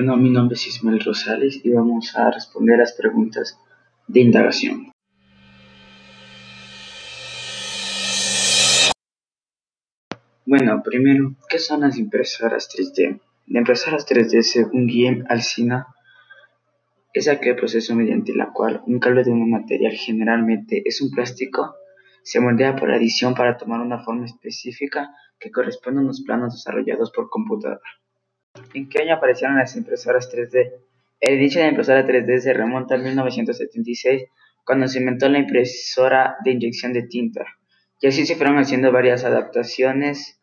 Bueno, mi nombre es Ismael Rosales y vamos a responder las preguntas de indagación. Bueno, primero, ¿qué son las impresoras 3D? Las impresoras 3D, según Guillem Alcina, es aquel proceso mediante el cual un cable de un material, generalmente es un plástico, se moldea por adición para tomar una forma específica que corresponde a unos planos desarrollados por computadora. ¿En qué año aparecieron las impresoras 3D? El inicio de la impresora 3D se remonta a 1976, cuando se inventó la impresora de inyección de tinta, y así se fueron haciendo varias adaptaciones,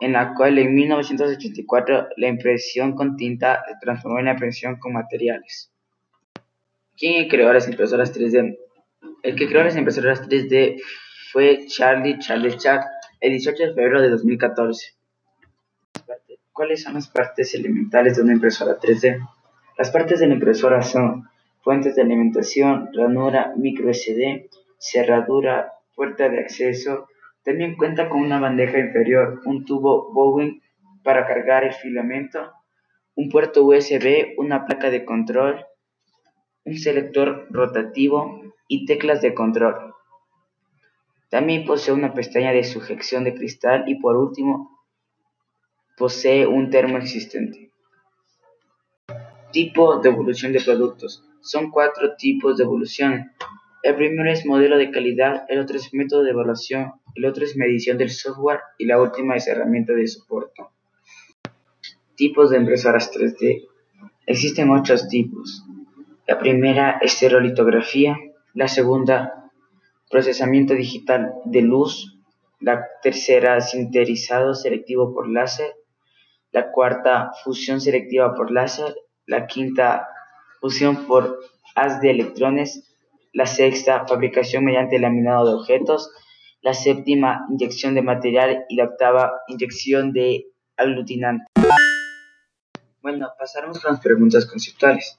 en la cual en 1984 la impresión con tinta se transformó en la impresión con materiales. ¿Quién creó las impresoras 3D? El que creó las impresoras 3D fue Charlie Charles Chack el 18 de febrero de 2014. ¿Cuáles son las partes elementales de una impresora 3D? Las partes de la impresora son fuentes de alimentación, ranura, micro SD, cerradura, puerta de acceso. También cuenta con una bandeja inferior, un tubo Bowen para cargar el filamento, un puerto USB, una placa de control, un selector rotativo y teclas de control. También posee una pestaña de sujeción de cristal y por último Posee un termo existente. Tipo de evolución de productos. Son cuatro tipos de evolución. El primero es modelo de calidad, el otro es método de evaluación, el otro es medición del software y la última es herramienta de soporte. Tipos de impresoras 3D. Existen ocho tipos. La primera es estereolitografía, la segunda procesamiento digital de luz, la tercera sinterizado selectivo por láser, la cuarta fusión selectiva por láser, la quinta fusión por haz de electrones, la sexta fabricación mediante laminado de objetos, la séptima inyección de material y la octava inyección de aglutinante. Bueno, pasaremos con las preguntas conceptuales.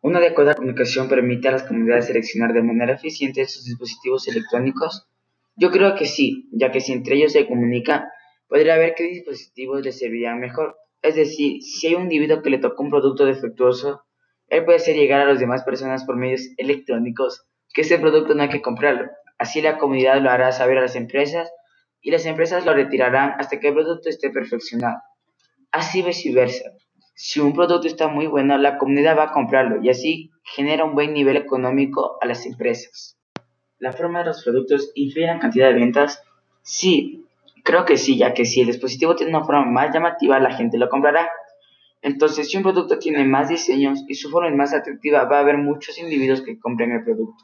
¿Una adecuada comunicación permite a las comunidades seleccionar de manera eficiente sus dispositivos electrónicos? Yo creo que sí, ya que si entre ellos se comunica, podría ver qué dispositivos le servirían mejor. Es decir, si hay un individuo que le tocó un producto defectuoso, él puede hacer llegar a las demás personas por medios electrónicos que ese producto no hay que comprarlo. Así la comunidad lo hará saber a las empresas y las empresas lo retirarán hasta que el producto esté perfeccionado. Así viceversa. Si un producto está muy bueno, la comunidad va a comprarlo y así genera un buen nivel económico a las empresas. ¿La forma de los productos influye en la cantidad de ventas? Sí, Creo que sí, ya que si el dispositivo tiene una forma más llamativa, la gente lo comprará. Entonces, si un producto tiene más diseños y su forma es más atractiva, va a haber muchos individuos que compren el producto.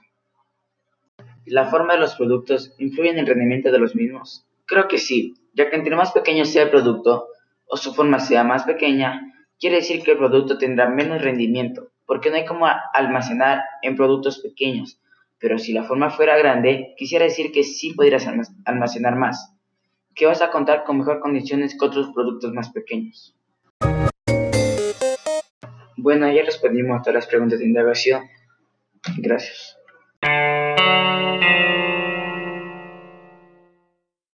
¿La forma de los productos influye en el rendimiento de los mismos? Creo que sí, ya que entre más pequeño sea el producto o su forma sea más pequeña, quiere decir que el producto tendrá menos rendimiento, porque no hay como almacenar en productos pequeños. Pero si la forma fuera grande, quisiera decir que sí podrías almacenar más que vas a contar con mejor condiciones que otros productos más pequeños. Bueno, ya respondimos a todas las preguntas de indagación. Gracias.